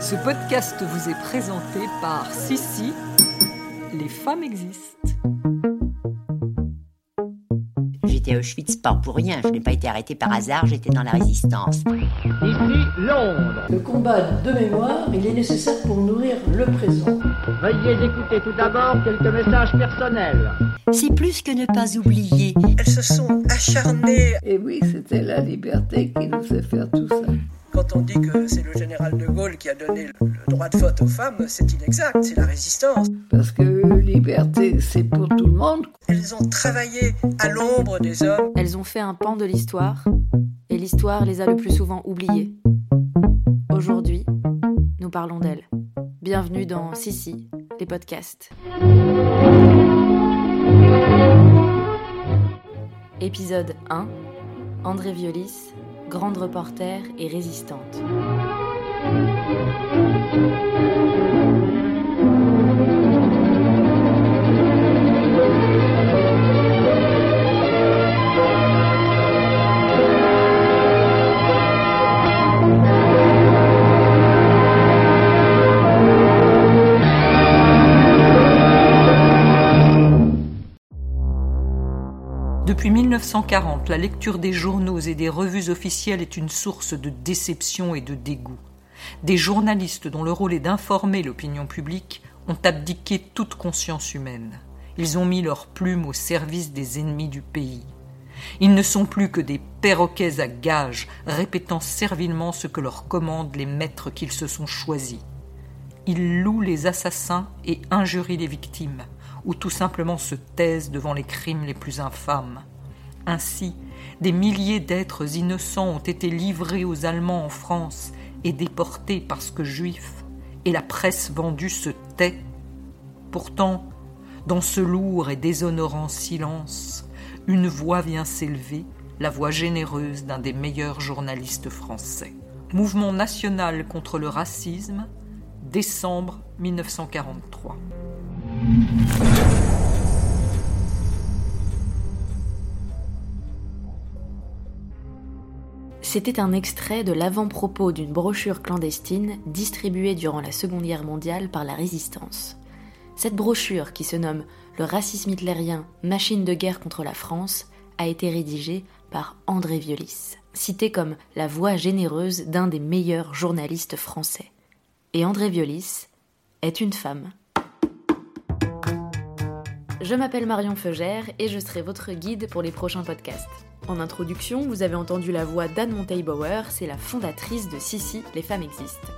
Ce podcast vous est présenté par Sissi, les femmes existent. J'étais à Auschwitz pas pour rien, je n'ai pas été arrêtée par hasard, j'étais dans la résistance. Ici Londres. Le combat de mémoire, il est nécessaire pour nourrir le présent. Veuillez écouter tout d'abord quelques messages personnels. C'est plus que ne pas oublier. Elles se sont acharnées. Et oui, c'était la liberté qui nous fait faire tout ça. Quand on dit que c'est le général de Gaulle qui a donné le droit de vote aux femmes, c'est inexact, c'est la résistance. Parce que liberté, c'est pour tout le monde. Elles ont travaillé à l'ombre des hommes. Elles ont fait un pan de l'histoire, et l'histoire les a le plus souvent oubliées. Aujourd'hui, nous parlons d'elles. Bienvenue dans Sissi, les podcasts. Épisode 1 André Violis, grande reporter et résistante. Depuis 1940, la lecture des journaux et des revues officielles est une source de déception et de dégoût. Des journalistes dont le rôle est d'informer l'opinion publique ont abdiqué toute conscience humaine. Ils ont mis leurs plumes au service des ennemis du pays. Ils ne sont plus que des perroquets à gages, répétant servilement ce que leur commandent les maîtres qu'ils se sont choisis. Ils louent les assassins et injurient les victimes, ou tout simplement se taisent devant les crimes les plus infâmes. Ainsi, des milliers d'êtres innocents ont été livrés aux Allemands en France et déportés parce que juifs, et la presse vendue se tait. Pourtant, dans ce lourd et déshonorant silence, une voix vient s'élever, la voix généreuse d'un des meilleurs journalistes français. Mouvement national contre le racisme, décembre 1943. C'était un extrait de l'avant-propos d'une brochure clandestine distribuée durant la Seconde Guerre mondiale par la Résistance. Cette brochure, qui se nomme Le racisme hitlérien, machine de guerre contre la France, a été rédigée par André Violis, cité comme la voix généreuse d'un des meilleurs journalistes français. Et André Violis est une femme. Je m'appelle Marion Feugère et je serai votre guide pour les prochains podcasts. En introduction, vous avez entendu la voix d'Anne Monteil-Bauer, c'est la fondatrice de Sissi, Les femmes existent.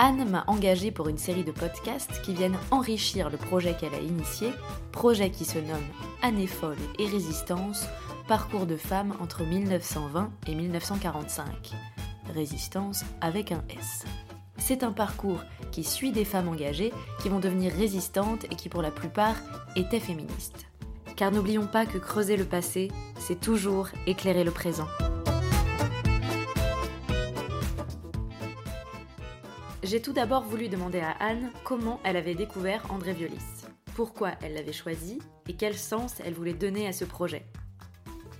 Anne m'a engagée pour une série de podcasts qui viennent enrichir le projet qu'elle a initié, projet qui se nomme Année folle et résistance, parcours de femmes entre 1920 et 1945. Résistance avec un S. C'est un parcours qui suit des femmes engagées qui vont devenir résistantes et qui pour la plupart étaient féministes. Car n'oublions pas que creuser le passé, c'est toujours éclairer le présent. J'ai tout d'abord voulu demander à Anne comment elle avait découvert André Violis, pourquoi elle l'avait choisi et quel sens elle voulait donner à ce projet.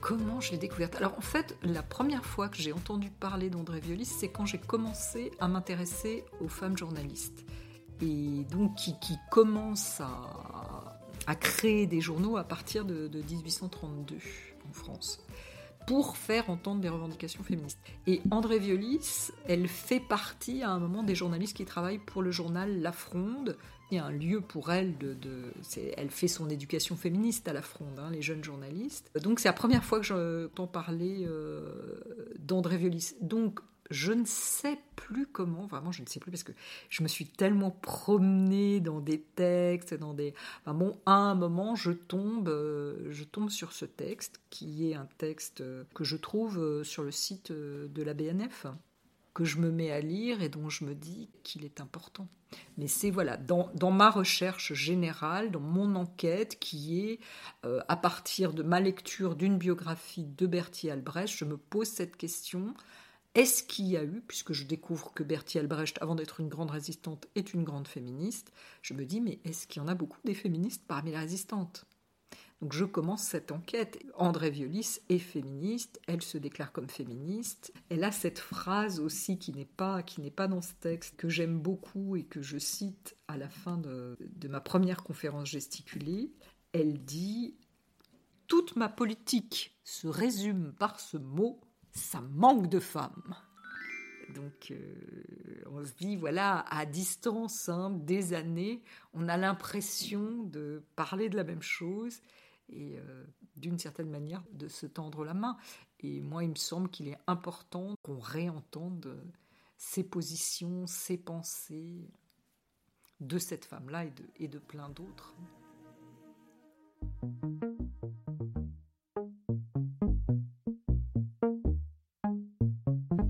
Comment je l'ai découverte Alors en fait, la première fois que j'ai entendu parler d'André Violis, c'est quand j'ai commencé à m'intéresser aux femmes journalistes. Et donc qui, qui commencent à, à, créer des journaux à partir de, de 1832 en France pour faire entendre des revendications féministes. Et André Violis, elle fait partie à un moment des journalistes qui travaillent pour le journal La Fronde. Il y a un lieu pour elle elle fait son éducation féministe à La Fronde, hein, les jeunes journalistes. Donc c'est la première fois que j'entends parler euh, d'André Violis. Donc je ne sais plus comment, vraiment je ne sais plus parce que je me suis tellement promenée dans des textes, dans des... À un moment je tombe, euh, je tombe sur ce texte qui est un texte que je trouve euh, sur le site de la BNF, que je me mets à lire et dont je me dis qu'il est important. Mais c'est voilà, dans, dans, ma recherche générale, dans mon enquête, qui est euh, à partir de ma lecture d'une biographie de Bertie Albrecht, je me pose cette question est-ce qu'il y a eu, puisque je découvre que Bertie Albrecht, avant d'être une grande résistante, est une grande féministe, je me dis, mais est-ce qu'il y en a beaucoup des féministes parmi les résistantes? Donc je commence cette enquête. André Violis est féministe, elle se déclare comme féministe. Elle a cette phrase aussi qui n'est pas, qui n'est pas dans ce texte, que j'aime beaucoup et que je cite à la fin de, ma première conférence gesticulée. Elle dit Toute ma politique se résume par ce mot, ça manque de femmes. Donc euh, on se dit, voilà, à distance hein, des années, on a l'impression de parler de la même chose et euh, d'une certaine manière de se tendre la main. Et moi, il me semble qu'il est important qu'on réentende ces positions, ces pensées de cette femme-là et de plein d'autres.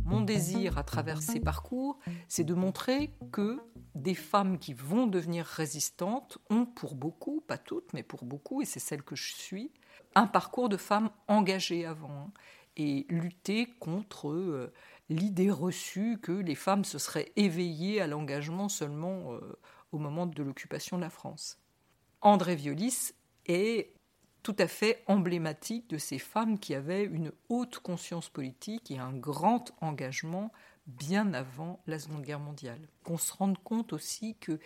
Mon désir à travers ces parcours, c'est de montrer que des femmes qui vont devenir résistantes ont pour beaucoup, pas toutes, mais pour beaucoup, et c'est celle que je suis, un parcours de femmes engagées avant hein, et lutter contre euh, l'idée reçue que les femmes se seraient éveillées à l'engagement seulement euh, au moment de l'occupation de la France. André Violis est tout à fait emblématique de ces femmes qui avaient une haute conscience politique et un grand engagement bien avant la Seconde Guerre mondiale. Qu'on se rende compte aussi qu'il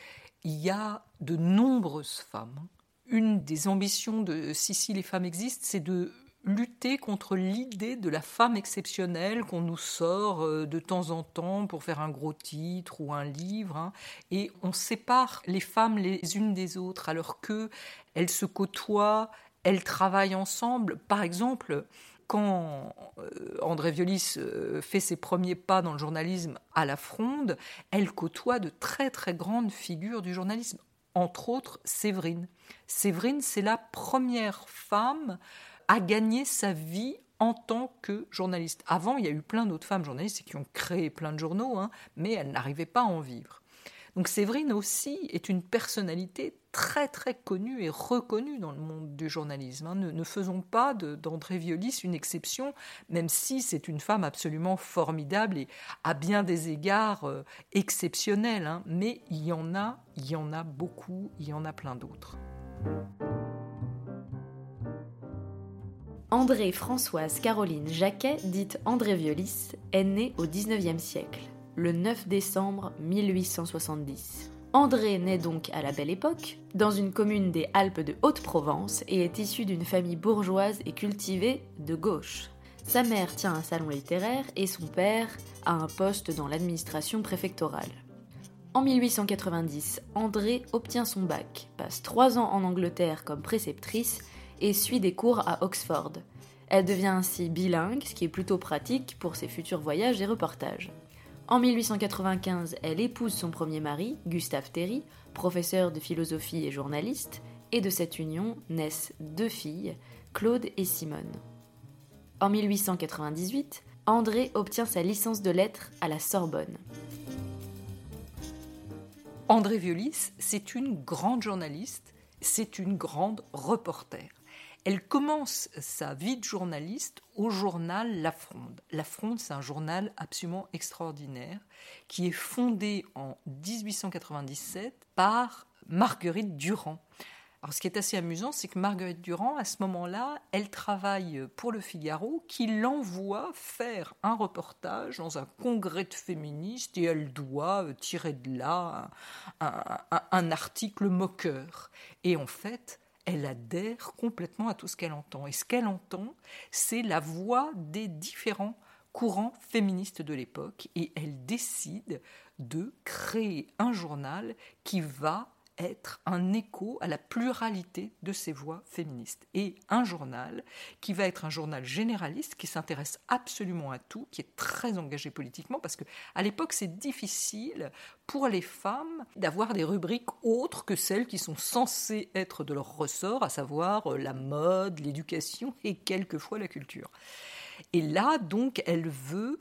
y a de nombreuses femmes. Une des ambitions de Sissi Les femmes existent, c'est de lutter contre l'idée de la femme exceptionnelle qu'on nous sort euh, de temps en temps pour faire un gros titre ou un livre. Hein. Et on sépare les femmes les unes des autres alors qu'elles se côtoient, elles travaillent ensemble. Par exemple, quand euh, André Violis euh, fait ses premiers pas dans le journalisme à la Fronde, elle côtoie de très très grandes figures du journalisme, entre autres Séverine. Séverine, c'est la première femme à gagner sa vie en tant que journaliste. Avant, il y a eu plein d'autres femmes journalistes qui ont créé plein de journaux, hein, mais elles n'arrivaient pas à en vivre. Donc Séverine aussi est une personnalité très très connue et reconnue dans le monde du journalisme. Hein. Ne, faisons pas d'André Violis une exception, même si c'est une femme absolument formidable et à bien des égards euh, exceptionnelle. Hein. Mais il y en a, il y en a beaucoup, il y en a plein d'autres. André Françoise Caroline Jacquet, dite André Violis, est née au XIXe siècle le 9 décembre 1870. André naît donc à la belle époque, dans une commune des Alpes de Haute-Provence et est issu d'une famille bourgeoise et cultivée de gauche. Sa mère tient un salon littéraire et son père a un poste dans l'administration préfectorale. En 1890, André obtient son bac, passe trois ans en Angleterre comme préceptrice et suit des cours à Oxford. Elle devient ainsi bilingue, ce qui est plutôt pratique pour ses futurs voyages et reportages. En 1895, elle épouse son premier mari, Gustave Théry, professeur de philosophie et journaliste, et de cette union naissent deux filles, Claude et Simone. En 1898, André obtient sa licence de lettres à la Sorbonne. André Violis, c'est une grande journaliste, c'est une grande reporter. Elle commence sa vie de journaliste au journal La Fronde. La Fronde, c'est un journal absolument extraordinaire qui est fondé en 1897 par Marguerite Durand. Alors, ce qui est assez amusant, c'est que Marguerite Durand, à ce moment-là, elle travaille pour le Figaro, qui l'envoie faire un reportage dans un congrès de féministes et elle doit tirer de là un, un article moqueur. Et en fait, elle adhère complètement à tout ce qu'elle entend. Et ce qu'elle entend, c'est la voix des différents courants féministes de l'époque. Et elle décide de créer un journal qui va être un écho à la pluralité de ces voix féministes. Et un journal qui va être un journal généraliste, qui s'intéresse absolument à tout, qui est très engagé politiquement, parce qu'à l'époque, c'est difficile pour les femmes d'avoir des rubriques autres que celles qui sont censées être de leur ressort, à savoir euh, la mode, l'éducation et quelquefois la culture. Et là, donc, elle veut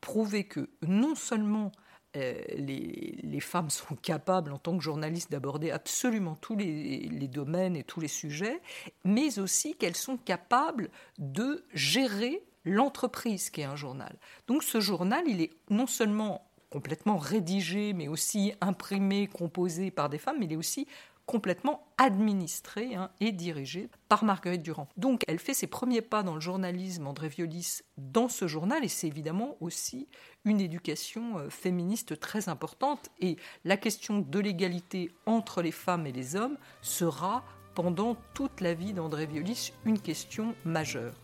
prouver que non seulement euh, les, femmes sont capables, en tant que journalistes, d'aborder absolument tous les, domaines et tous les sujets, mais aussi qu'elles sont capables de gérer l'entreprise qui est un journal. Donc ce journal, il est non seulement complètement rédigé, mais aussi imprimé, composé par des femmes, mais il est aussi complètement administrée hein, et dirigée par Marguerite Durand. Donc elle fait ses premiers pas dans le journalisme, André Violis, dans ce journal, et c'est évidemment aussi une éducation euh, féministe très importante. Et la question de l'égalité entre les femmes et les hommes sera pendant toute la vie d'André Violis une question majeure.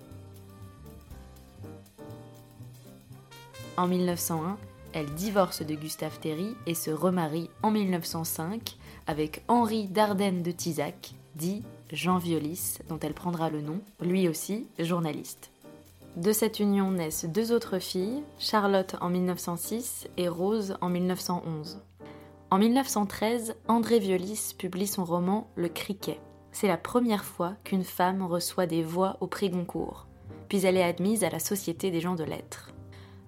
En 1901, elle divorce de Gustave Théry et se remarie en 1905 avec Henri Dardenne de Tisac, dit Jean Violis, dont elle prendra le nom, lui aussi journaliste. De cette union naissent deux autres filles, Charlotte en 1906 et Rose en 1911. En 1913, André Violis publie son roman Le Criquet. C'est la première fois qu'une femme reçoit des voix au prix Goncourt, puis elle est admise à la Société des gens de lettres.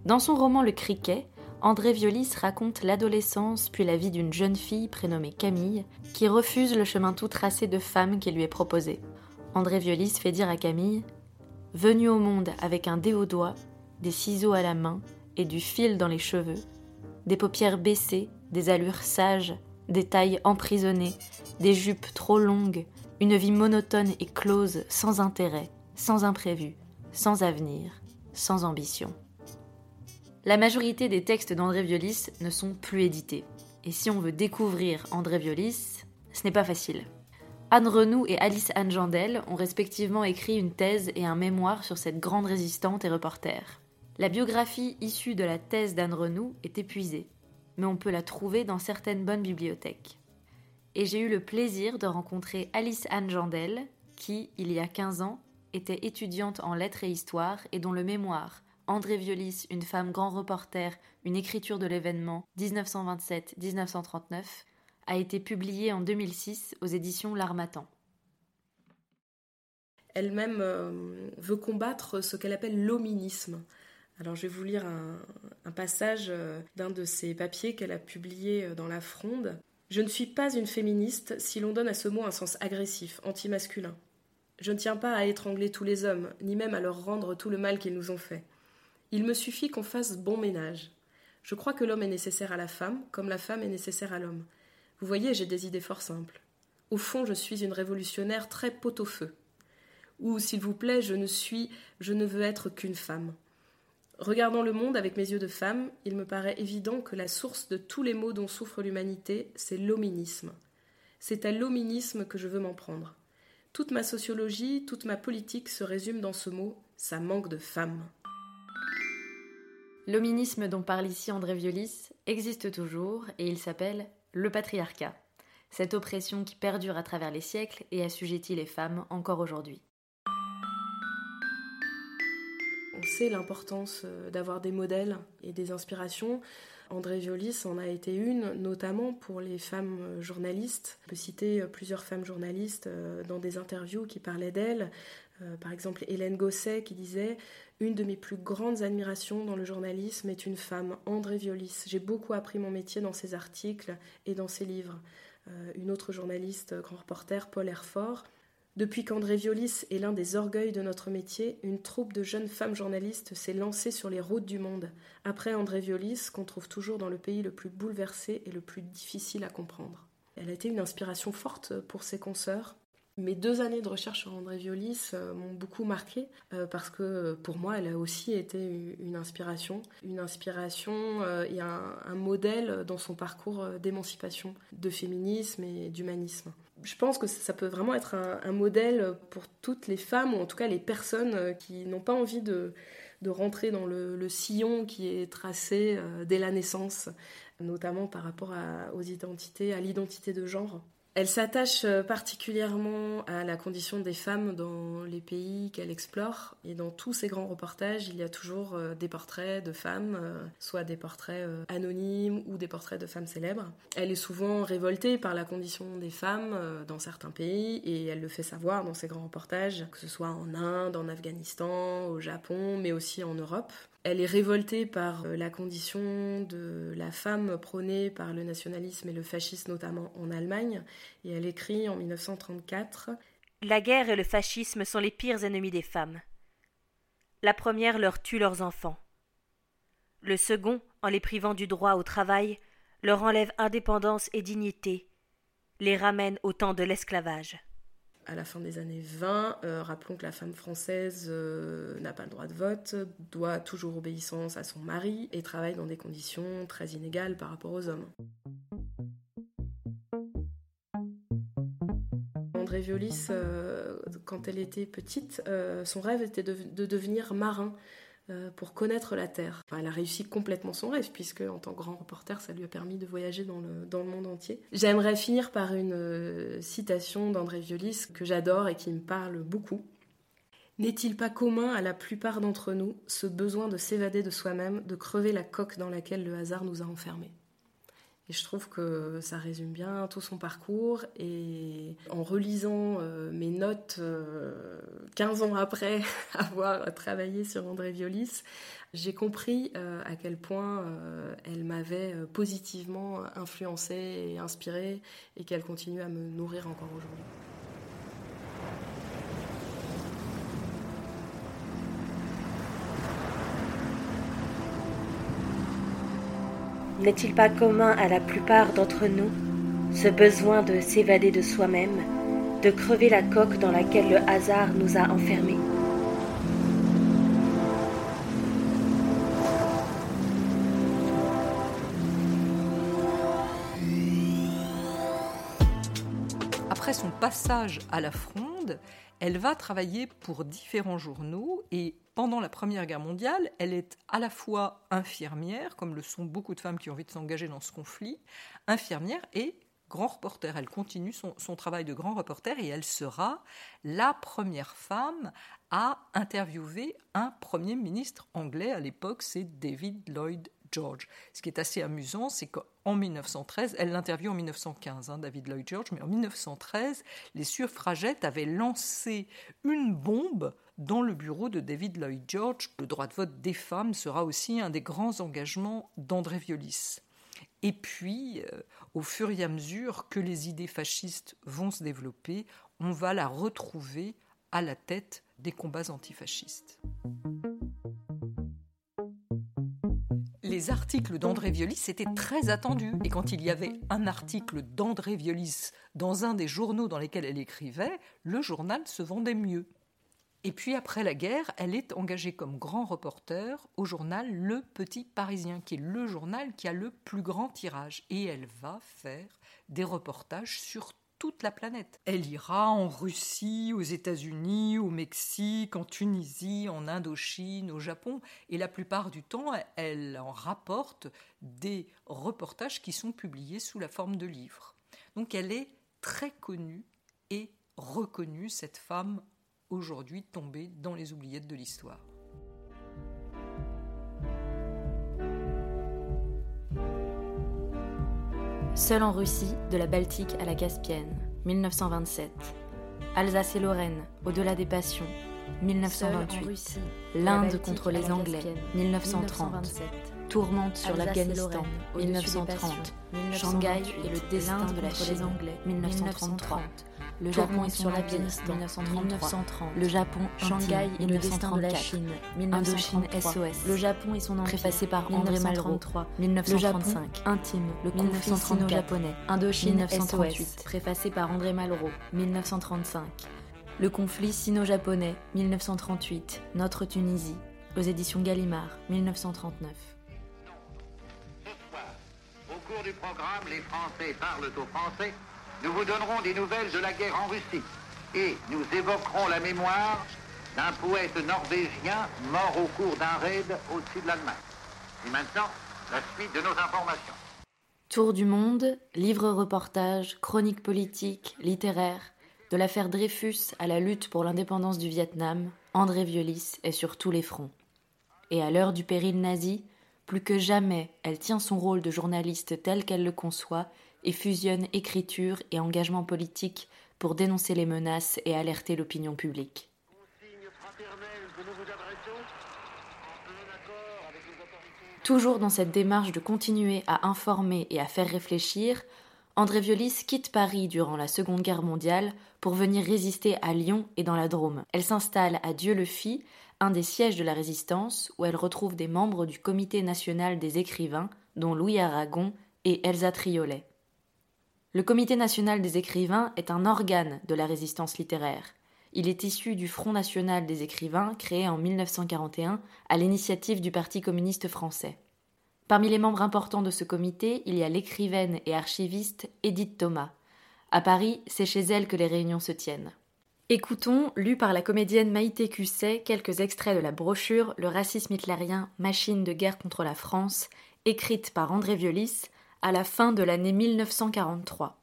Dans son roman Le Criquet, André Violis raconte l'adolescence puis la vie d'une jeune fille prénommée Camille qui refuse le chemin tout tracé de femme qui lui est proposé. André Violis fait dire à Camille Venue au monde avec un dé au doigt, des ciseaux à la main et du fil dans les cheveux, des paupières baissées, des allures sages, des tailles emprisonnées, des jupes trop longues, une vie monotone et close, sans intérêt, sans imprévu, sans avenir, sans ambition. La majorité des textes d'André Violis ne sont plus édités. Et si on veut découvrir André Violis, ce n'est pas facile. Anne Renou et Alice Anne Jandel ont respectivement écrit une thèse et un mémoire sur cette grande résistante et reporter. La biographie issue de la thèse d'Anne Renou est épuisée, mais on peut la trouver dans certaines bonnes bibliothèques. Et j'ai eu le plaisir de rencontrer Alice Anne Jandel, qui, il y a 15 ans, était étudiante en lettres et histoire et dont le mémoire, André Violis, une femme grand reporter, une écriture de l'événement 1927-1939, a été publiée en 2006 aux éditions L'Armatan. Elle-même euh, veut combattre ce qu'elle appelle l'hominisme. Alors je vais vous lire un, un passage euh, d'un de ses papiers qu'elle a publié euh, dans La Fronde. Je ne suis pas une féministe si l'on donne à ce mot un sens agressif, anti-masculin. Je ne tiens pas à étrangler tous les hommes, ni même à leur rendre tout le mal qu'ils nous ont fait. Il me suffit qu'on fasse bon ménage. Je crois que l'homme est nécessaire à la femme, comme la femme est nécessaire à l'homme. Vous voyez, j'ai des idées fort simples. Au fond, je suis une révolutionnaire très pot-au-feu. Ou, s'il vous plaît, je ne suis, je ne veux être qu'une femme. Regardant le monde avec mes yeux de femme, il me paraît évident que la source de tous les maux dont souffre l'humanité, c'est l'hominisme. C'est à l'hominisme que je veux m'en prendre. Toute ma sociologie, toute ma politique se résume dans ce mot, ça manque de femmes. L'hominisme dont parle ici André Violis existe toujours et il s'appelle le patriarcat, cette oppression qui perdure à travers les siècles et assujettit les femmes encore aujourd'hui. On sait l'importance euh, d'avoir des modèles et des inspirations. André Violis en a été une, notamment pour les femmes euh, journalistes. On peut citer euh, plusieurs femmes journalistes dans des interviews qui parlaient d'elle. Par exemple, Hélène Gosset qui disait une de mes plus grandes admirations dans le journalisme est une femme, André Violis. J'ai beaucoup appris mon métier dans ses articles et dans ses livres. Euh, une autre journaliste, euh, grand reporter, Paul Herfort. Depuis qu'André Violis est l'un des orgueils de notre métier, une troupe de jeunes femmes journalistes s'est lancée sur les routes du monde. Après André Violis, qu'on trouve toujours dans le pays le plus bouleversé et le plus difficile à comprendre. Elle a été une inspiration forte pour ses consoeurs, mes deux années de recherche sur André Violis euh, m'ont beaucoup marqué euh, parce que pour moi, elle a aussi été une inspiration, une inspiration euh, et un, modèle dans son parcours d'émancipation, de féminisme et d'humanisme. Je pense que ça peut vraiment être un, modèle pour toutes les femmes ou en tout cas les personnes qui n'ont pas envie de, de rentrer dans le, sillon qui est tracé dès la naissance, notamment par rapport aux identités, à l'identité de genre. Elle s'attache euh, particulièrement à la condition des femmes dans les pays qu'elle explore. Et dans tous ces grands reportages, il y a toujours euh, des portraits de femmes, euh, soit des portraits anonymes ou des portraits de femmes célèbres. Elle est souvent révoltée par la condition des femmes dans certains pays et elle le fait savoir dans ses grands reportages, que ce soit en Inde, en Afghanistan, au Japon, mais aussi en Europe. Elle est révoltée par euh, la condition de la femme prônée par le nationalisme et le fascisme, notamment en Allemagne, et elle écrit en 1934 La guerre et le fascisme sont les pires ennemis des femmes. La première leur tue leurs enfants. Le second, en les privant du droit au travail, leur enlève indépendance et dignité, les ramène au temps de l'esclavage. À la fin des années 20, euh, rappelons que la femme française euh, n'a pas le droit de vote, doit toujours obéissance à son mari et travaille dans des conditions très inégales par rapport aux hommes. André Violis, euh, quand elle était petite, son rêve était de devenir marin. Euh, pour connaître la Terre. elle a réussi complètement son rêve, puisque en tant que grand reporter, ça lui a permis de voyager dans le, dans le monde entier. J'aimerais finir par une euh, citation d'André Violis que j'adore et qui me parle beaucoup. N'est-il pas commun à la plupart d'entre nous ce besoin de s'évader de soi-même, de crever la coque dans laquelle le hasard nous a enfermés? Et je trouve que ça résume bien tout son parcours. Et en relisant euh, mes notes 15 euh, ans après avoir travaillé sur André Violis, j'ai compris euh, à quel point elle m'avait positivement influencée et inspirée et qu'elle continue à me nourrir encore aujourd'hui. N'est-il pas commun à la plupart d'entre nous ce besoin de s'évader de soi-même, de crever la coque dans laquelle le hasard nous a enfermés? Après son passage à la fronde, elle va travailler pour différents journaux et pendant la Première Guerre mondiale, elle est à la fois infirmière, comme le sont beaucoup de femmes qui ont envie de s'engager dans ce conflit, infirmière et grand reporter. Elle continue son, travail de grand reporter et elle sera la première femme à interviewer un Premier ministre anglais. À l'époque, c'est David Lloyd George. Ce qui est assez amusant, c'est qu'en 1913, elle l'interviewe en 1915, hein, David Lloyd George, mais en 1913, les suffragettes avaient lancé une bombe dans le bureau de David Lloyd George. Le droit de vote des femmes sera aussi un des grands engagements d'André Violis. Et puis, euh, au fur et à mesure que les idées fascistes vont se développer, on va la retrouver à la tête des combats antifascistes. Les articles d'André Violis étaient très attendus. Et quand il y avait un article d'André Violis dans un des journaux dans lesquels elle écrivait, le journal se vendait mieux. Et puis après la guerre, elle est engagée comme grand reporter au journal Le Petit Parisien, qui est le journal qui a le plus grand tirage. Et elle va faire des reportages sur toute la planète. Elle ira en Russie, aux États-Unis, au Mexique, en Tunisie, en Indochine, au Japon, et la plupart du temps, elle en rapporte des reportages qui sont publiés sous la forme de livres. Donc elle est très connue et reconnue, cette femme aujourd'hui tombée dans les oubliettes de l'histoire. Seul en Russie, de la Baltique à la Caspienne, 1927. Alsace et Lorraine, au-delà des passions, 1928. L'Inde contre les Anglais, 1930. Tourmente sur l'Afghanistan, 1930. Shanghai et le destin de la Chine, Anglais, 1933. Le Japon est sur la piste, 1930. Le Japon, Shanghai et le destin de la Chine, 1933. SOS. Le Japon et son empire, préfacé par André Malraux, 1935. Intime, le conflit sino-japonais, Indochine 1938, préfacé par André Malraux, 1935. Le conflit sino-japonais, 1938. Notre Tunisie, aux éditions Gallimard, 1939. Au cours du programme, les Français parlent aux Français nous vous donnerons des nouvelles de la guerre en Russie et nous évoquerons la mémoire d'un poète norvégien mort au cours d'un raid au-dessus de l'Allemagne. Et maintenant, la suite de nos informations. Tour du monde, livres-reportages, chroniques politiques, littéraires, de l'affaire Dreyfus à la lutte pour l'indépendance du Vietnam, André Violis est sur tous les fronts. Et à l'heure du péril nazi, plus que jamais, elle tient son rôle de journaliste tel qu'elle le conçoit et fusionne écriture et engagement politique pour dénoncer les menaces et alerter l'opinion publique. Toujours dans cette démarche de continuer à informer et à faire réfléchir, André Violis quitte Paris durant la Seconde Guerre mondiale pour venir résister à Lyon et dans la Drôme. Elle s'installe à Dieu-le-Fit, un des sièges de la résistance, où elle retrouve des membres du Comité national des écrivains, dont Louis Aragon et Elsa Triolet. Le Comité national des écrivains est un organe de la résistance littéraire. Il est issu du Front national des écrivains, créé en 1941 à l'initiative du Parti communiste français. Parmi les membres importants de ce comité, il y a l'écrivaine et archiviste Edith Thomas. À Paris, c'est chez elle que les réunions se tiennent. Écoutons, lu par la comédienne Maïté Cusset, quelques extraits de la brochure Le racisme hitlérien, machine de guerre contre la France, écrite par André Violis à la fin de l'année 1943.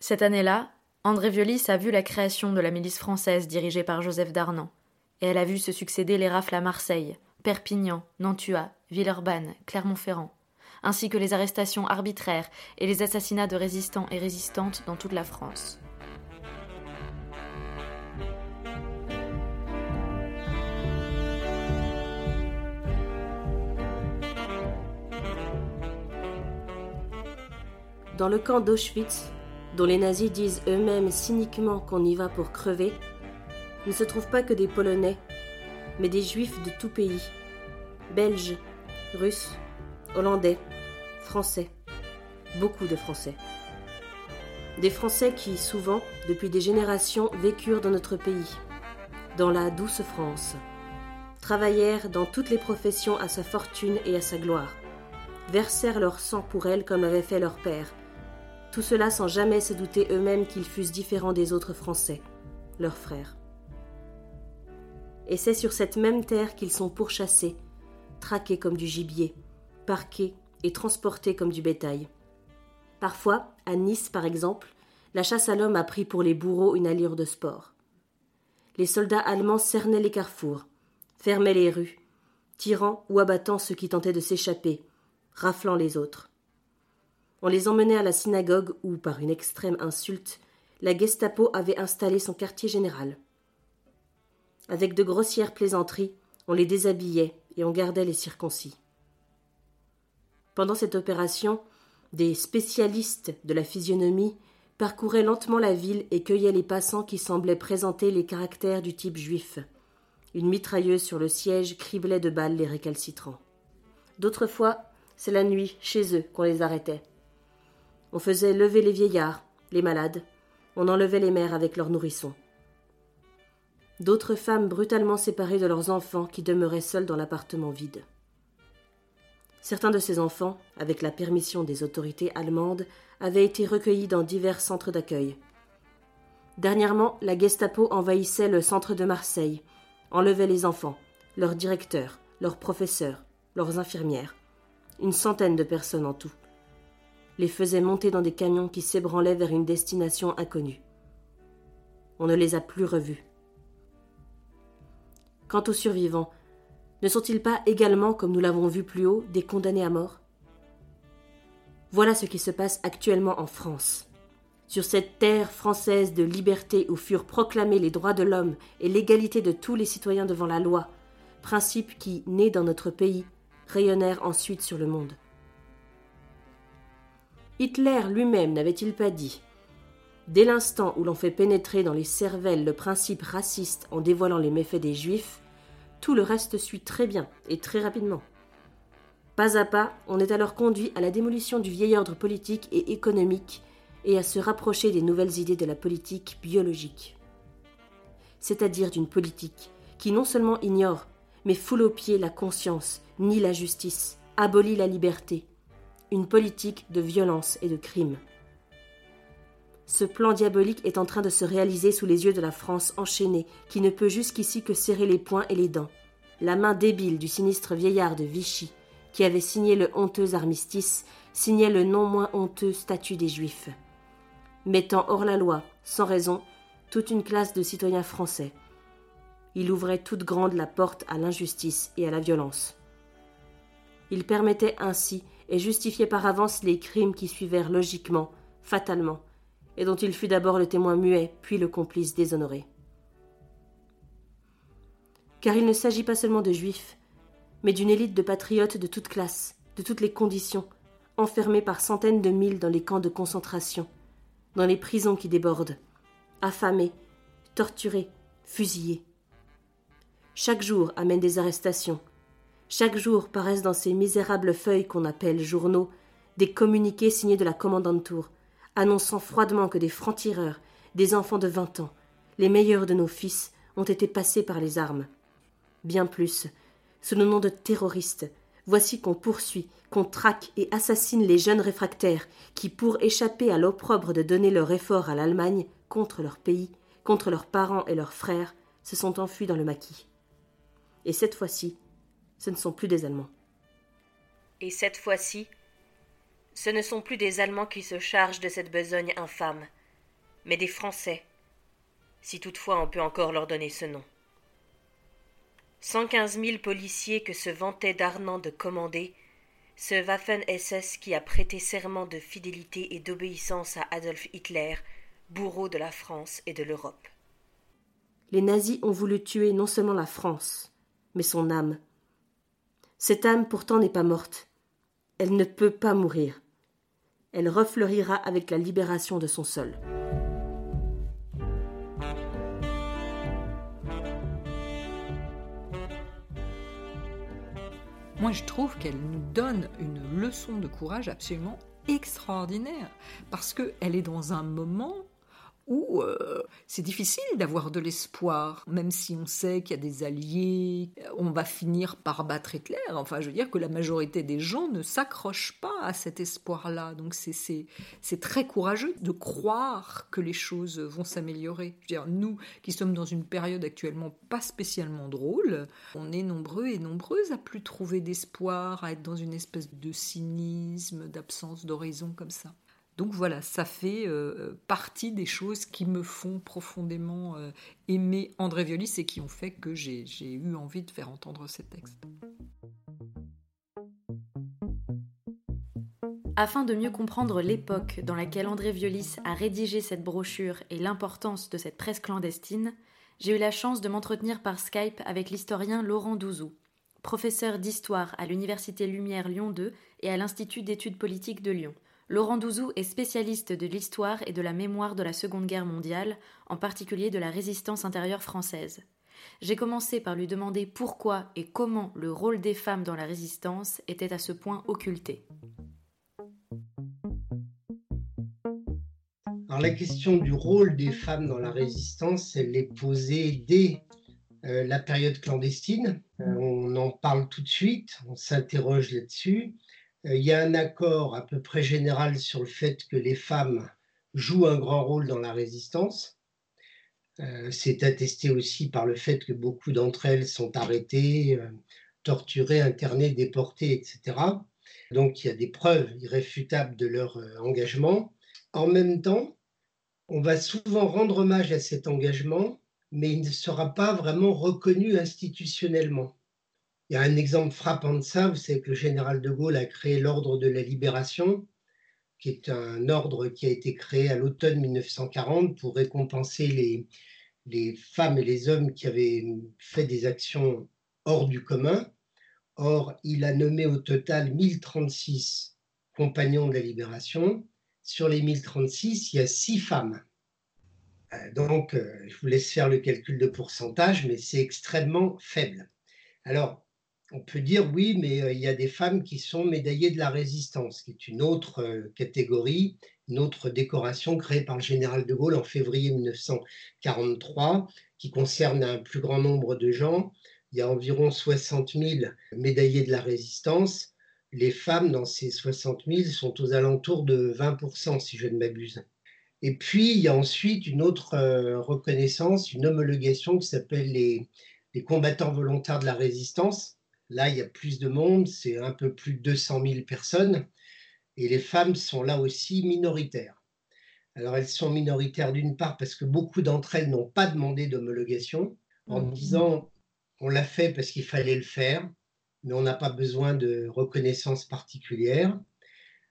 Cette année-là, André Violis a vu la création de la milice française dirigée par Joseph Darnan, et elle a vu se succéder les rafles à Marseille, Perpignan, Nantua, Villeurbanne, Clermont-Ferrand, ainsi que les arrestations arbitraires et les assassinats de résistants et résistantes dans toute la France. Dans le camp d'Auschwitz, dont les nazis disent eux-mêmes cyniquement qu'on y va pour crever, ne se trouvent pas que des Polonais, mais des Juifs de tout pays. Belges, Russes, Hollandais, Français. Beaucoup de Français. Des Français qui, souvent, depuis des générations, vécurent dans notre pays, dans la douce France. Travaillèrent dans toutes les professions à sa fortune et à sa gloire. Versèrent leur sang pour elle comme avait fait leur père. Tout cela sans jamais se douter eux-mêmes qu'ils fussent différents des autres Français, leurs frères. Et c'est sur cette même terre qu'ils sont pourchassés, traqués comme du gibier, parqués et transportés comme du bétail. Parfois, à Nice par exemple, la chasse à l'homme a pris pour les bourreaux une allure de sport. Les soldats allemands cernaient les carrefours, fermaient les rues, tirant ou abattant ceux qui tentaient de s'échapper, raflant les autres. On les emmenait à la synagogue où, par une extrême insulte, la Gestapo avait installé son quartier général. Avec de grossières plaisanteries, on les déshabillait et on gardait les circoncis. Pendant cette opération, des spécialistes de la physionomie parcouraient lentement la ville et cueillaient les passants qui semblaient présenter les caractères du type juif. Une mitrailleuse sur le siège criblait de balles les récalcitrants. D'autres fois, c'est la nuit, chez eux, qu'on les arrêtait. On faisait lever les vieillards, les malades, on enlevait les mères avec leurs nourrissons. D'autres femmes brutalement séparées de leurs enfants qui demeuraient seuls dans l'appartement vide. Certains de ces enfants, avec la permission des autorités allemandes, avaient été recueillis dans divers centres d'accueil. Dernièrement, la Gestapo envahissait le centre de Marseille, enlevait les enfants, leurs directeurs, leurs professeurs, leurs infirmières, une centaine de personnes en tout. Les faisait monter dans des camions qui s'ébranlaient vers une destination inconnue. On ne les a plus revus. Quant aux survivants, ne sont-ils pas également, comme nous l'avons vu plus haut, des condamnés à mort? Voilà ce qui se passe actuellement en France. Sur cette terre française de liberté où furent proclamés les droits de l'homme et l'égalité de tous les citoyens devant la loi, principes qui, nés dans notre pays, rayonnèrent ensuite sur le monde. Hitler lui-même n'avait-il pas dit? Dès l'instant où l'on fait pénétrer dans les cervelles le principe raciste en dévoilant les méfaits des Juifs, tout le reste suit très bien et très rapidement. Pas à pas, on est alors conduit à la démolition du vieil ordre politique et économique et à se rapprocher des nouvelles idées de la politique biologique. C'est-à-dire d'une politique qui non seulement ignore, mais foule aux pieds la conscience, nie la justice, abolit la liberté, une politique de violence et de crime. Ce plan diabolique est en train de se réaliser sous les yeux de la France enchaînée, qui ne peut jusqu'ici que serrer les poings et les dents. La main débile du sinistre vieillard de Vichy, qui avait signé le honteux armistice, signait le non moins honteux statut des Juifs, mettant hors la loi, sans raison, toute une classe de citoyens français. Il ouvrait toute grande la porte à l'injustice et à la violence. Il permettait ainsi et justifiait par avance les crimes qui suivèrent logiquement, fatalement, et dont il fut d'abord le témoin muet, puis le complice déshonoré. Car il ne s'agit pas seulement de juifs, mais d'une élite de patriotes de toutes classes, de toutes les conditions, enfermés par centaines de milles dans les camps de concentration, dans les prisons qui débordent, affamés, torturés, fusillés. Chaque jour amène des arrestations. Chaque jour paraissent dans ces misérables feuilles qu'on appelle journaux des communiqués signés de la commandanture, annonçant froidement que des francs-tireurs, des enfants de vingt ans, les meilleurs de nos fils, ont été passés par les armes. Bien plus, sous le nom de terroristes, voici qu'on poursuit, qu'on traque et assassine les jeunes réfractaires qui, pour échapper à l'opprobre de donner leur effort à l'Allemagne contre leur pays, contre leurs parents et leurs frères, se sont enfuis dans le maquis. Et cette fois-ci, ce ne sont plus des Allemands. Et cette fois-ci, ce ne sont plus des Allemands qui se chargent de cette besogne infâme, mais des Français, si toutefois on peut encore leur donner ce nom. Cent quinze mille policiers que se vantait Darnand de commander, ce Waffen-SS qui a prêté serment de fidélité et d'obéissance à Adolf Hitler, bourreau de la France et de l'Europe. Les nazis ont voulu tuer non seulement la France, mais son âme. Cette âme pourtant n'est pas morte. Elle ne peut pas mourir. Elle refleurira avec la libération de son sol. Moi, je trouve qu'elle nous donne une leçon de courage absolument extraordinaire, parce qu'elle est dans un moment où euh, c'est difficile d'avoir de l'espoir, même si on sait qu'il y a des alliés, on va finir par battre Hitler. Enfin, je veux dire que la majorité des gens ne s'accrochent pas à cet espoir-là. Donc c'est très courageux de croire que les choses vont s'améliorer. Je veux dire, nous qui sommes dans une période actuellement pas spécialement drôle, on est nombreux et nombreuses à plus trouver d'espoir, à être dans une espèce de cynisme, d'absence d'horizon comme ça. Donc voilà, ça fait euh, partie des choses qui me font profondément euh, aimer André Violis et qui ont fait que j'ai eu envie de faire entendre ces textes. Afin de mieux comprendre l'époque dans laquelle André Violis a rédigé cette brochure et l'importance de cette presse clandestine, j'ai eu la chance de m'entretenir par Skype avec l'historien Laurent Douzou, professeur d'histoire à l'Université Lumière Lyon 2 et à l'Institut d'études politiques de Lyon. Laurent Douzou est spécialiste de l'histoire et de la mémoire de la Seconde Guerre mondiale, en particulier de la résistance intérieure française. J'ai commencé par lui demander pourquoi et comment le rôle des femmes dans la résistance était à ce point occulté. Alors la question du rôle des femmes dans la résistance, elle est posée dès euh, la période clandestine. Euh, on en parle tout de suite, on s'interroge là-dessus. Euh, il y a un accord à peu près général sur le fait que les femmes jouent un grand rôle dans la résistance. Euh, c'est attesté aussi par le fait que beaucoup d'entre elles sont arrêtées, euh, torturées, internées, déportées, etc. Donc il y a des preuves irréfutables de leur engagement. En même temps, on va souvent rendre hommage à cet engagement, mais il ne sera pas vraiment reconnu institutionnellement. Il y a un exemple frappant de ça, savez que le général de Gaulle a créé l'ordre de la libération, qui est un ordre qui a été créé à l'automne 1940 pour récompenser les, femmes et les hommes qui avaient fait des actions hors du commun. Or, il a nommé au total 1036 compagnons de la libération. Sur les 1036, il y a six femmes. Euh, donc, euh, je vous laisse faire le calcul de pourcentage, mais c'est extrêmement faible. Alors, on peut dire oui, mais euh, il y a des femmes qui sont médaillées de la résistance, qui est une autre euh, catégorie, une autre décoration créée par le général de Gaulle en février 1943, qui concerne un plus grand nombre de gens. Il y a environ 60 000 médaillés de la résistance. Les femmes dans ces 60 000 sont aux alentours de 20 si je ne m'abuse. Et puis, il y a ensuite une autre euh, reconnaissance, une homologation qui s'appelle les combattants volontaires de la résistance, Là, il y a plus de monde, c'est un peu plus de 200 000 personnes, et les femmes sont là aussi minoritaires. Alors, elles sont minoritaires d'une part parce que beaucoup d'entre elles n'ont pas demandé d'homologation, en mmh. disant on l'a fait parce qu'il fallait le faire, mais on n'a pas besoin de reconnaissance particulière.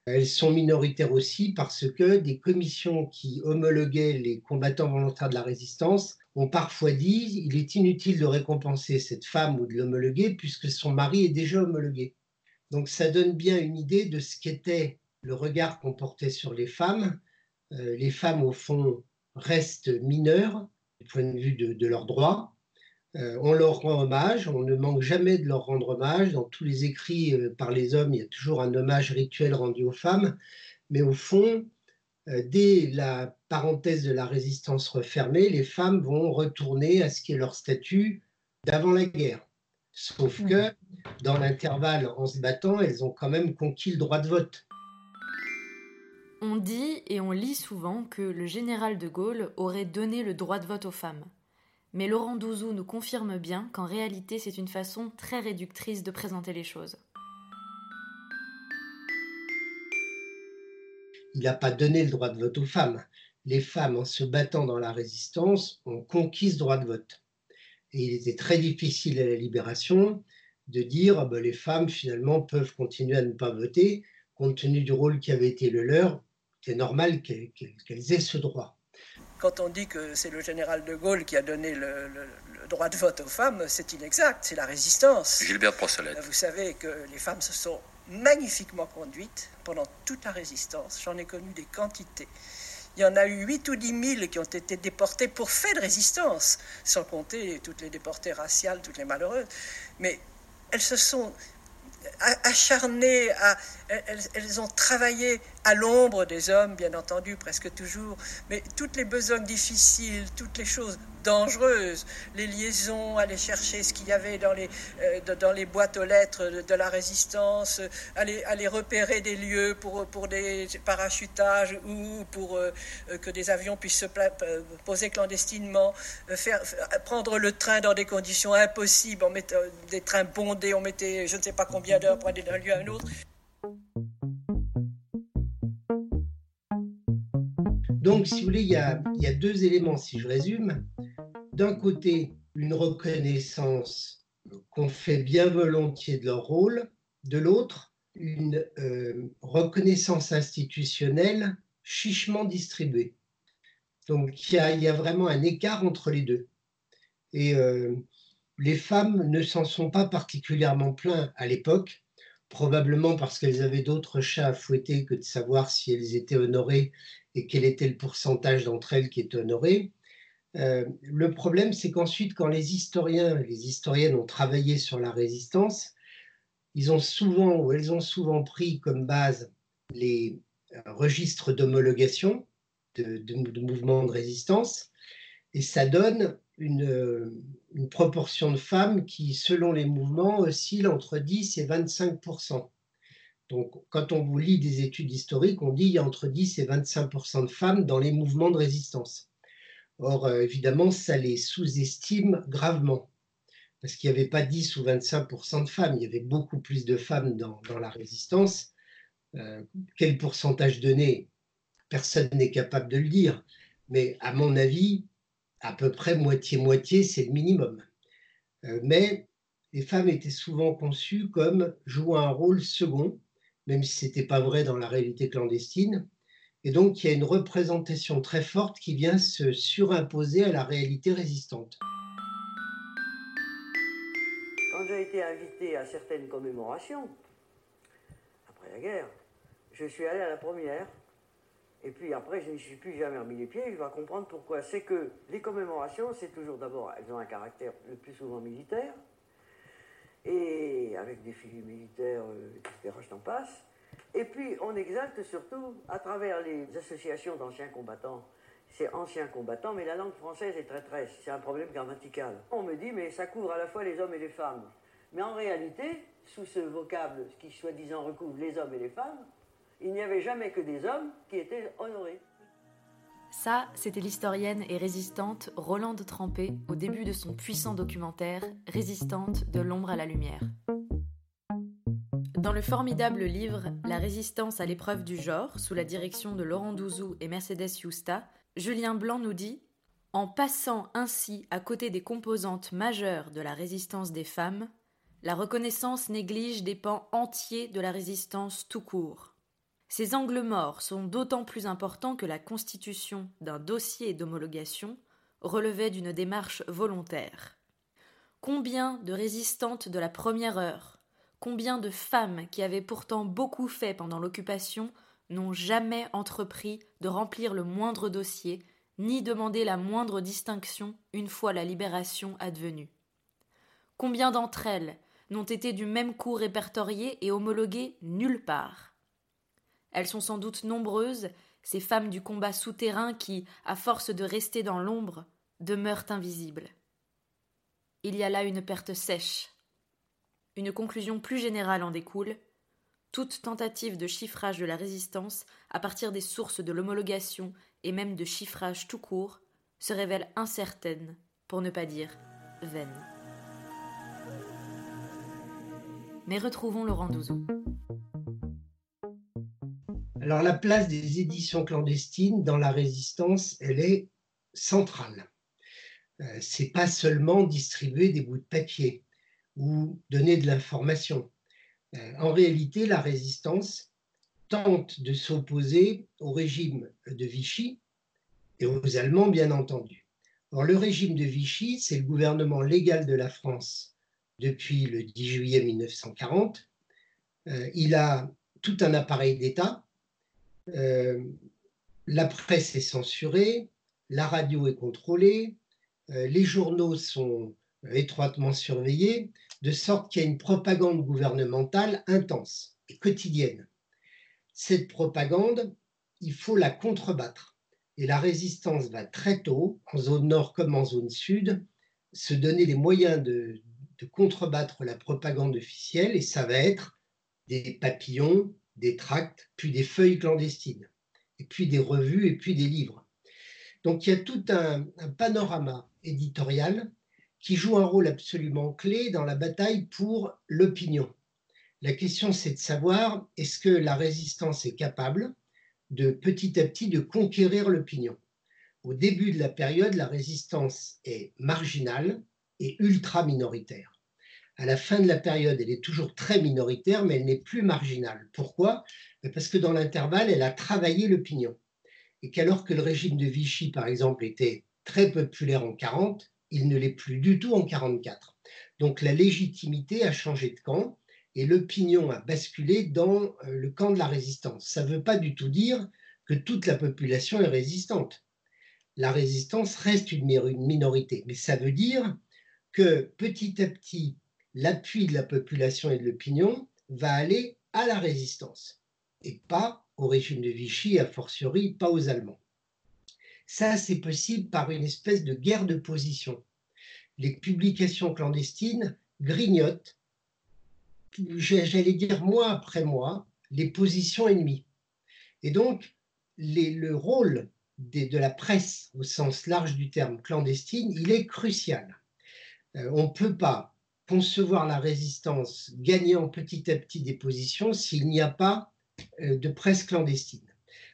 Elles sont minoritaires aussi parce que des commissions qui homologuaient les combattants volontaires de la résistance ont parfois dit il est inutile de récompenser cette femme ou de l'homologuer puisque son mari est déjà homologué. Donc ça donne bien une idée de ce qu'était le regard qu'on portait sur les femmes. Euh, les femmes, au fond, restent mineures du point de vue de leurs droits. Euh, on leur rend hommage, on ne manque jamais de leur rendre hommage. Dans tous les écrits euh, par les hommes, il y a toujours un hommage rituel rendu aux femmes. Mais au fond, euh, dès la parenthèse de la résistance refermée, les femmes vont retourner à ce qui est leur statut d'avant la guerre. Sauf que dans l'intervalle, en se battant, elles ont quand même conquis le droit de vote. On dit et on lit souvent que le général de Gaulle aurait donné le droit de vote aux femmes. Mais Laurent Douzou nous confirme bien qu'en réalité c'est une façon très réductrice de présenter les choses. Il n'a pas donné le droit de vote aux femmes. Les femmes, en se battant dans la résistance, ont conquis ce droit de vote. Et il était très difficile à la libération de dire ah ben, les femmes finalement peuvent continuer à ne pas voter compte tenu du rôle qui avait été le leur. C'est normal qu'elles aient ce droit. Quand on dit que c'est le général de Gaulle qui a donné le, droit de vote aux femmes, c'est inexact, c'est la résistance. Gilbert Prossolette. Vous savez que les femmes se sont magnifiquement conduites pendant toute la résistance. J'en ai connu des quantités. Il y en a eu 8 ou 10 000 qui ont été déportés pour fait de résistance, sans compter toutes les déportées raciales, toutes les malheureuses. Mais elles se sont acharnées, à, elles, ont travaillé à l'ombre des hommes, bien entendu, presque toujours, mais toutes les besognes difficiles, toutes les choses dangereuses, les liaisons, aller chercher ce qu'il y avait dans les, euh, boîtes aux lettres de, la résistance, aller, repérer des lieux pour, des parachutages ou pour euh, que des avions puissent se euh, poser clandestinement, prendre le train dans des conditions impossibles, des trains bondés, on mettait je ne sais pas combien d'heures pour aller d'un lieu à un autre. Donc, si vous voulez, il y, a, deux éléments, si je résume. D'un côté, une reconnaissance qu'on fait bien volontiers de leur rôle. De l'autre, une euh, reconnaissance institutionnelle chichement distribuée. Donc, il y, a, vraiment un écart entre les deux. Et euh, les femmes ne s'en sont pas particulièrement plaintes à l'époque, probablement parce qu'elles avaient d'autres chats à fouetter que de savoir si elles étaient honorées et quel était le pourcentage d'entre elles qui est honoré. Euh, le problème, c'est qu'ensuite, quand les historiens, les historiennes ont travaillé sur la résistance, ils ont souvent, ou elles ont souvent pris comme base les euh, registres d'homologation de, mouvements de résistance, et ça donne une, une, proportion de femmes qui, selon les mouvements, oscille entre 10 et 25% donc, quand on vous lit des études historiques, on dit qu'il y a entre 10 et 25% de femmes dans les mouvements de résistance. Or, euh, évidemment, ça les sous-estime gravement, parce qu'il n'y avait pas 10 ou 25% de femmes, il y avait beaucoup plus de femmes dans, la résistance. Euh, quel pourcentage donné? Personne n'est capable de le dire, mais à mon avis, à peu près moitié-moitié, c'est le minimum. Euh, mais les femmes étaient souvent conçues comme jouant un rôle second, même si ce n'était pas vrai dans la réalité clandestine. Et donc, il y a une représentation très forte qui vient se surimposer à la réalité résistante. Quand j'ai été invité à certaines commémorations, après la guerre, je suis allé à la première, et puis après, je ne suis plus jamais remis les pieds, je vais comprendre pourquoi. C'est que les commémorations, c'est toujours d'abord, elles ont un caractère le plus souvent militaire, et avec des figures militaires, etc., je t'en passe. Et puis, on exalte surtout à travers les associations d'anciens combattants. C'est anciens combattants, mais la langue française est traîtresse. C'est un problème grammatical. On me dit, mais ça couvre à la fois les hommes et les femmes. Mais en réalité, sous ce vocable qui soi-disant recouvre les hommes et les femmes, il n'y avait jamais que des hommes qui étaient honorés. Ça, c'était l'historienne et résistante Rolande Trempé au début de son puissant documentaire Résistante de l'ombre à la lumière. Dans le formidable livre La résistance à l'épreuve du genre, sous la direction de Laurent Douzou et Mercedes Yusta, Julien Blanc nous dit En passant ainsi à côté des composantes majeures de la résistance des femmes, la reconnaissance néglige des pans entiers de la résistance tout court. Ces angles morts sont d'autant plus importants que la constitution d'un dossier d'homologation relevait d'une démarche volontaire. Combien de résistantes de la première heure, combien de femmes qui avaient pourtant beaucoup fait pendant l'occupation n'ont jamais entrepris de remplir le moindre dossier, ni demandé la moindre distinction une fois la libération advenue? Combien d'entre elles n'ont été du même coup répertoriées et homologuées nulle part? Elles sont sans doute nombreuses, ces femmes du combat souterrain qui, à force de rester dans l'ombre, demeurent invisibles. Il y a là une perte sèche. Une conclusion plus générale en découle. Toute tentative de chiffrage de la résistance à partir des sources de l'homologation et même de chiffrage tout court se révèle incertaine, pour ne pas dire vaine. Mais retrouvons Laurent Douzou. Alors la place des éditions clandestines dans la résistance, elle est centrale. Euh, c'est pas seulement distribuer des bouts de papier ou donner de l'information. Euh, en réalité, la résistance tente de s'opposer au régime de Vichy et aux Allemands, bien entendu. Or, le régime de Vichy, c'est le gouvernement légal de la France depuis le 10 juillet 1940. Euh, il a tout un appareil d'État. Euh, la presse est censurée, la radio est contrôlée, euh, les journaux sont étroitement surveillés, de sorte qu'il y a une propagande gouvernementale intense et quotidienne. Cette propagande, il faut la contrebattre. Et la résistance va très tôt, en zone nord comme en zone sud, se donner les moyens de, de contrebattre la propagande officielle, et ça va être des papillons, des tracts, puis des feuilles clandestines, et puis des revues, et puis des livres. Donc il y a tout un, un panorama éditorial qui joue un rôle absolument clé dans la bataille pour l'opinion. La question, c'est de savoir est-ce que la résistance est capable de petit à petit de conquérir l'opinion? Au début de la période, la résistance est marginale et ultra minoritaire. À la fin de la période, elle est toujours très minoritaire, mais elle n'est plus marginale. Pourquoi? Parce que dans l'intervalle, elle a travaillé l'opinion. Et qu'alors que le régime de Vichy, par exemple, était très populaire en 40, il ne l'est plus du tout en 44. Donc la légitimité a changé de camp et l'opinion a basculé dans euh, le camp de la résistance. Ça ne veut pas du tout dire que toute la population est résistante. La résistance reste une minorité, mais ça veut dire que petit à petit, l'appui de la population et de l'opinion va aller à la résistance et pas au régime de Vichy, a fortiori pas aux Allemands. Ça, c'est possible par une espèce de guerre de position. Les publications clandestines grignotent j'allais dire mois après mois, les positions ennemies. Et donc, le rôle de la presse au sens large du terme clandestine, il est crucial. Euh, on ne peut pas concevoir la résistance gagnant petit à petit des positions s'il n'y a pas euh, de presse clandestine.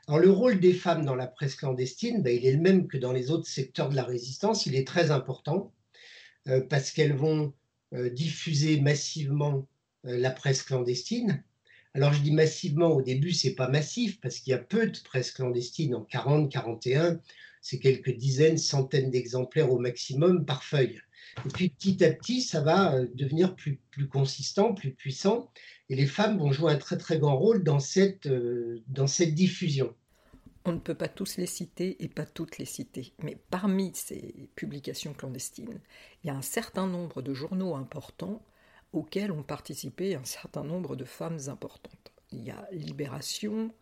Alors le rôle des femmes dans la presse clandestine, ben, il est le même que dans les autres secteurs de la résistance, il est très important euh, parce qu'elles vont diffuser massivement euh, la presse clandestine. Alors je dis massivement, au début c'est pas massif parce qu'il y a peu de presse clandestine en 40, 41, c'est quelques dizaines, centaines d'exemplaires au maximum par feuille. Et puis petit à petit, ça va euh, devenir plus, plus consistant, plus puissant, et les femmes vont jouer un très très grand rôle dans cette, euh, dans cette diffusion. On ne peut pas tous les citer et pas toutes les citer, mais parmi ces publications clandestines, il y a un certain nombre de journaux importants auxquels ont participé un certain nombre de femmes importantes. Il y a Libération,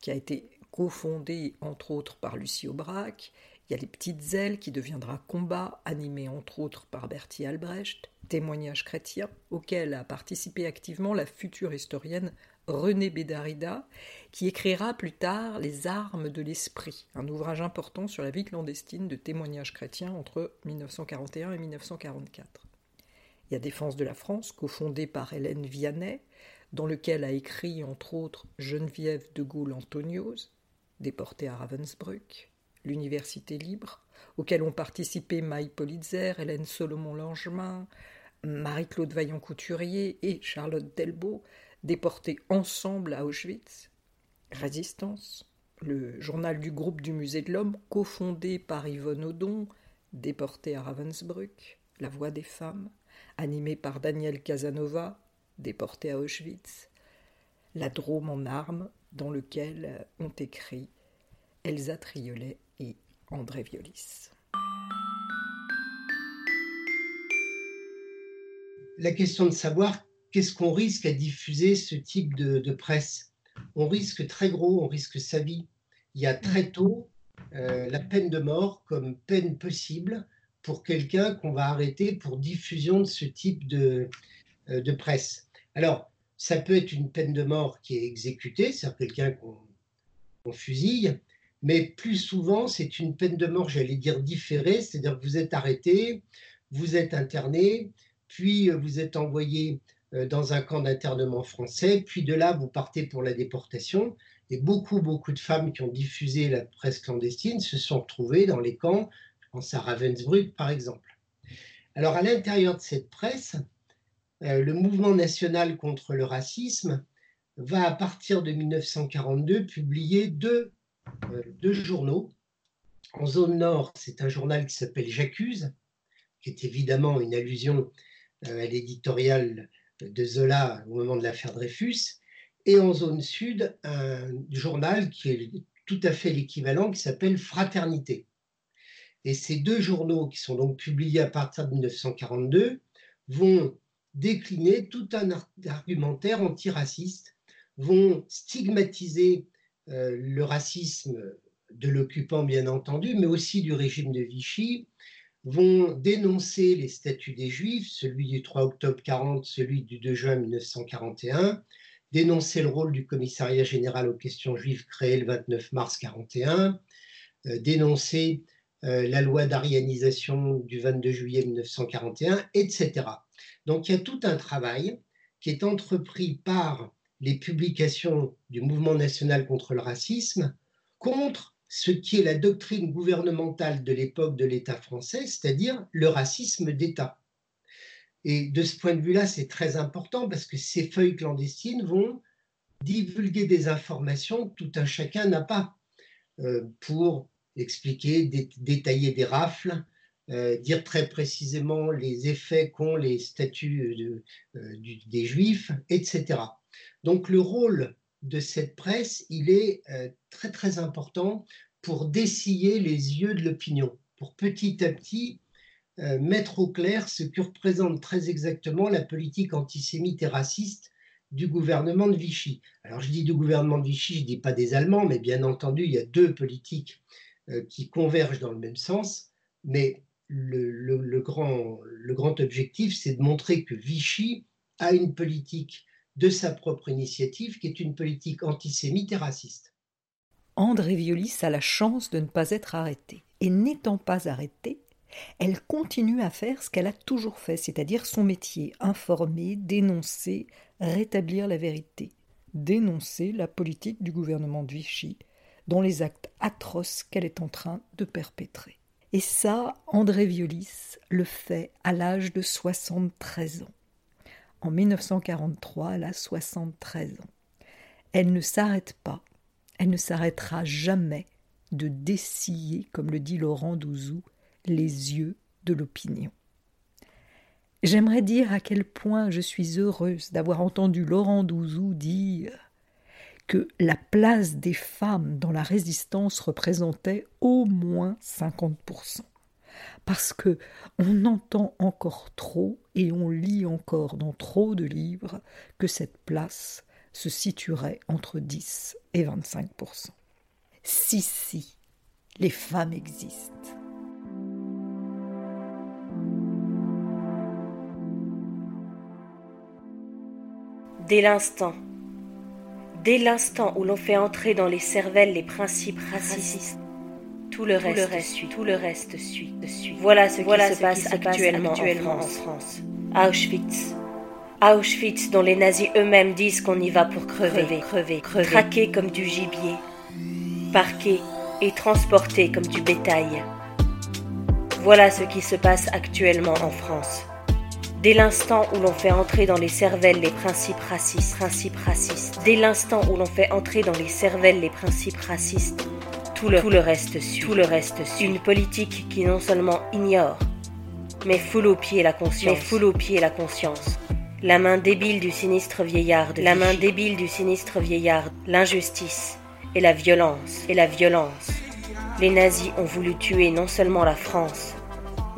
qui a été cofondée entre autres par Lucie Aubrac, il y a Les Petites Ailes qui deviendra Combat, animé entre autres par Bertie Albrecht, Témoignages chrétiens, auquel a participé activement la future historienne Renée Bédarida, qui écrira plus tard Les armes de l'esprit, un ouvrage important sur la vie clandestine de témoignages chrétiens entre 1941 et 1944. Il y a Défense de la France, cofondée par Hélène Vianney, dans lequel a écrit entre autres Geneviève de Gaulle-Antonios, déportée à Ravensbrück, l'Université libre, auquel ont participé Maï Politzer, Hélène Solomon-Langevin, Marie-Claude Vaillant-Couturier et Charlotte Delbo, déportées ensemble à Auschwitz. Résistance, le journal du groupe du Musée de l'Homme, cofondé par Yvonne Audon, déportée à Ravensbrück, La Voix des femmes, animé par Daniel Casanova, déporté à Auschwitz, La Drôme en armes, dans lequel ont écrit Elsa Triolet et André Violis. La question de savoir qu'est-ce qu'on risque à diffuser ce type de, presse? On risque très gros, on risque sa vie. il y a très tôt la peine de mort comme peine possible pour quelqu'un qu'on va arrêter pour diffusion de ce type de, de presse. Alors, ça peut être une peine de mort qui est exécutée, c'est-à-dire quelqu'un qu'on fusille, mais plus souvent, c'est une peine de mort, j'allais dire différée, c'est-à-dire que vous êtes arrêté, vous êtes interné, puis euh, vous êtes envoyé euh, dans un camp d'internement français, puis de là, vous partez pour la déportation. Et beaucoup, beaucoup de femmes qui ont diffusé la presse clandestine se sont retrouvées dans les camps, je pense à Ravensbrück par exemple. Alors à l'intérieur de cette presse, euh, le mouvement national contre le racisme va à partir de 1942 publier deux deux journaux. En zone nord, c'est un journal qui s'appelle J'accuse, qui est évidemment une allusion euh, à l'éditorial de Zola au moment de l'affaire Dreyfus. Et en zone sud, un journal qui est tout à fait l'équivalent, qui s'appelle Fraternité. Et ces deux journaux, qui sont donc publiés à partir de 1942, vont décliner tout un argumentaire antiraciste, vont stigmatiser euh, le racisme de l'occupant, bien entendu, mais aussi du régime de Vichy, vont dénoncer les statuts des Juifs, celui du 3 octobre 40, celui du 2 juin 1941, dénoncer le rôle du commissariat général aux questions juives créé le 29 mars 41, euh, dénoncer euh, la loi d'arianisation du 22 juillet 1941, etc. Donc il y a tout un travail qui est entrepris par les publications du mouvement national contre le racisme contre ce qui est la doctrine gouvernementale de l'époque de l'État français, c'est-à-dire le racisme d'État. Et de ce point de vue-là, c'est très important parce que ces feuilles clandestines vont divulguer des informations que tout un chacun n'a pas euh, pour expliquer, détailler des rafles, euh, dire très précisément les effets qu'ont les statuts euh, des juifs, etc. Donc le rôle de cette presse, il est euh, très très important pour dessiller les yeux de l'opinion, pour petit à petit euh, mettre au clair ce que représente très exactement la politique antisémite et raciste du gouvernement de Vichy. Alors je dis du gouvernement de Vichy, je ne dis pas des Allemands, mais bien entendu, il y a deux politiques euh, qui convergent dans le même sens, mais le grand objectif, c'est de montrer que Vichy a une politique de sa propre initiative, qui est une politique antisémite et raciste. André Violis a la chance de ne pas être arrêtée. Et n'étant pas arrêtée, elle continue à faire ce qu'elle a toujours fait, c'est-à-dire son métier, informer, dénoncer, rétablir la vérité, dénoncer la politique du gouvernement de Vichy, dans les actes atroces qu'elle est en train de perpétrer. Et ça, André Violis le fait à l'âge de 73 ans. En 1943, elle a 73 ans. Elle ne s'arrête pas, elle ne s'arrêtera jamais de dessiller, comme le dit Laurent Douzou, les yeux de l'opinion. J'aimerais dire à quel point je suis heureuse d'avoir entendu Laurent Douzou dire que la place des femmes dans la résistance représentait au moins 50% parce que on entend encore trop et on lit encore dans trop de livres que cette place se situerait entre 10 et 25% Si, si, les femmes existent. Dès l'instant, dès l'instant où l'on fait entrer dans les cervelles les principes racistes, tout le, reste, suit. Tout le reste suit. Voilà ce qui se passe actuellement, en, France. Auschwitz. Auschwitz, dont les nazis eux-mêmes disent qu'on y va pour crever, crever, crever, traquer comme du gibier, parquer et transporter comme du bétail. Voilà ce qui se passe actuellement en France. Dès l'instant où l'on fait entrer dans les cervelles les principes racistes, principes racistes, dès l'instant où l'on fait entrer dans les cervelles les principes racistes, tout le, reste suit. Tout le reste suit. Une politique qui non seulement ignore, mais foule au pied la conscience. Mais foule au pied la conscience. La main débile du sinistre vieillard. la main débile du sinistre vieillard. L'injustice et la violence. Et la violence. Les nazis ont voulu tuer non seulement la France,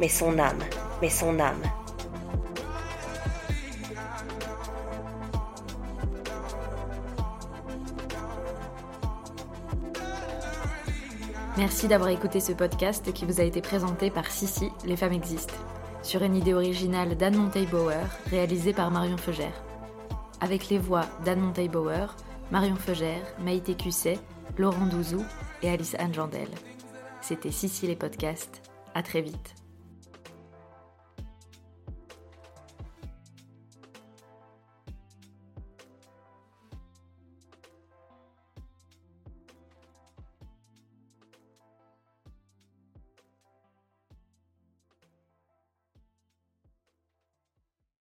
mais son âme. Mais son âme. Merci d'avoir écouté ce podcast qui vous a été présenté par Sissi, Les femmes existent, sur une idée originale d'Anne Monteil-Bauer, réalisée par Marion Feugère. Avec les voix d'Anne Monteil-Bauer, Marion Feugère, Maïté Cusset, Laurent Douzou et Alice Anne Jandel. C'était Sissi les podcasts. À très vite.